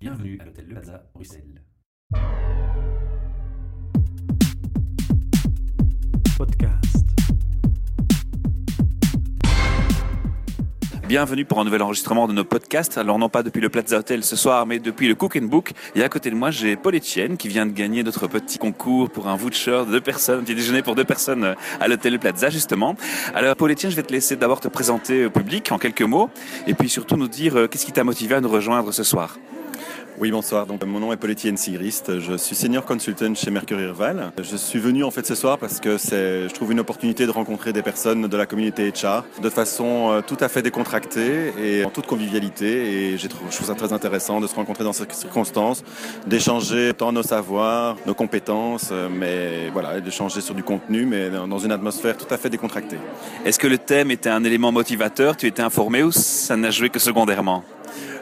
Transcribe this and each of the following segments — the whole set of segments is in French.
Bienvenue à l'hôtel Le Plaza, Bruxelles. Podcast. Bienvenue pour un nouvel enregistrement de nos podcasts. Alors non pas depuis le Plaza Hotel ce soir, mais depuis le Cook Book. Et à côté de moi, j'ai Paul Etienne qui vient de gagner notre petit concours pour un voucher de deux personnes, un petit déjeuner pour deux personnes à l'hôtel Plaza justement. Alors Paul Etienne, je vais te laisser d'abord te présenter au public en quelques mots, et puis surtout nous dire euh, qu'est-ce qui t'a motivé à nous rejoindre ce soir? Oui, bonsoir. Donc, mon nom est Paul Etienne Sigrist. Je suis senior consultant chez Mercury Rival. Je suis venu en fait ce soir parce que je trouve une opportunité de rencontrer des personnes de la communauté HR de façon euh, tout à fait décontractée et en toute convivialité. Et j'ai trouvé, je trouve ça très intéressant de se rencontrer dans ces circonstances, d'échanger tant nos savoirs, nos compétences, euh, mais voilà, d'échanger sur du contenu, mais dans une atmosphère tout à fait décontractée. Est-ce que le thème était un élément motivateur? Tu étais informé ou ça n'a joué que secondairement?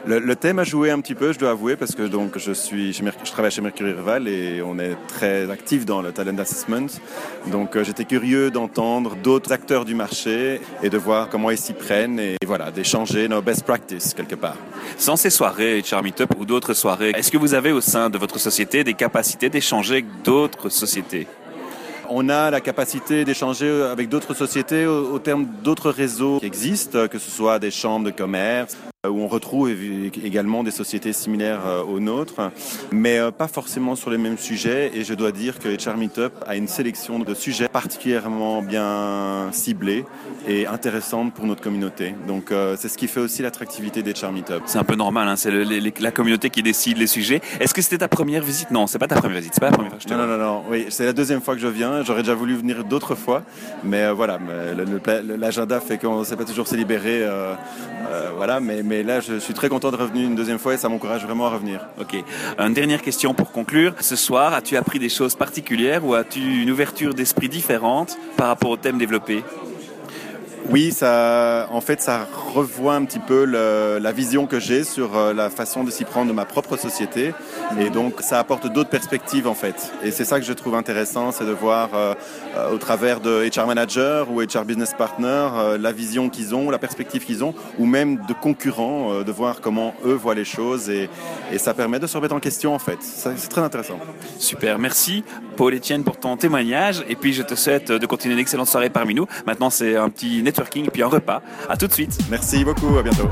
Le, le, thème a joué un petit peu, je dois avouer, parce que donc je suis, chez je travaille chez Mercury Rival et on est très actif dans le talent assessment. Donc euh, j'étais curieux d'entendre d'autres acteurs du marché et de voir comment ils s'y prennent et, voilà, d'échanger nos best practices quelque part. Sans ces soirées HR Meetup ou d'autres soirées, est-ce que vous avez au sein de votre société des capacités d'échanger avec d'autres sociétés? On a la capacité d'échanger avec d'autres sociétés au, au terme d'autres réseaux qui existent, que ce soit des chambres de commerce, où on retrouve également des sociétés similaires euh, aux nôtres, mais euh, pas forcément sur les mêmes sujets. Et je dois dire que HR Meetup a une sélection de sujets particulièrement bien ciblés et intéressantes pour notre communauté. Donc euh, c'est ce qui fait aussi l'attractivité des HR Meetup. C'est un peu normal, hein, c'est la communauté qui décide les sujets. Est-ce que c'était ta première visite? Non, c'est pas ta première visite, c'est pas la première fois que je Non, non, non, non, oui, c'est la deuxième fois que je viens. J'aurais déjà voulu venir d'autres fois, mais voilà, l'agenda fait qu'on ne sait pas toujours se libérer. voilà, mais mais là, je suis très content de revenir une deuxième fois et ça m'encourage vraiment à revenir. Ok. Une dernière question pour conclure. Ce soir, as-tu appris des choses particulières ou as-tu une ouverture d'esprit différente par rapport au thème développé? Oui, ça, en fait, ça revoit un petit peu la vision que j'ai sur euh, la façon de s'y prendre de ma propre société. Et donc, ça apporte d'autres perspectives, en fait. Et c'est ça que je trouve intéressant, c'est de voir euh, euh, au travers de HR Manager ou HR Business Partner la vision qu'ils ont, la perspective qu'ils ont, ou même de concurrents, de voir comment eux voient les choses. Et ça permet de se remettre en question, en fait. C'est très intéressant. Super, merci Paul Etienne pour ton témoignage. Et puis, je te souhaite de continuer une excellente soirée parmi nous. Maintenant, c'est un petit networking et puis un repas. À tout de suite. Merci beaucoup, à bientôt.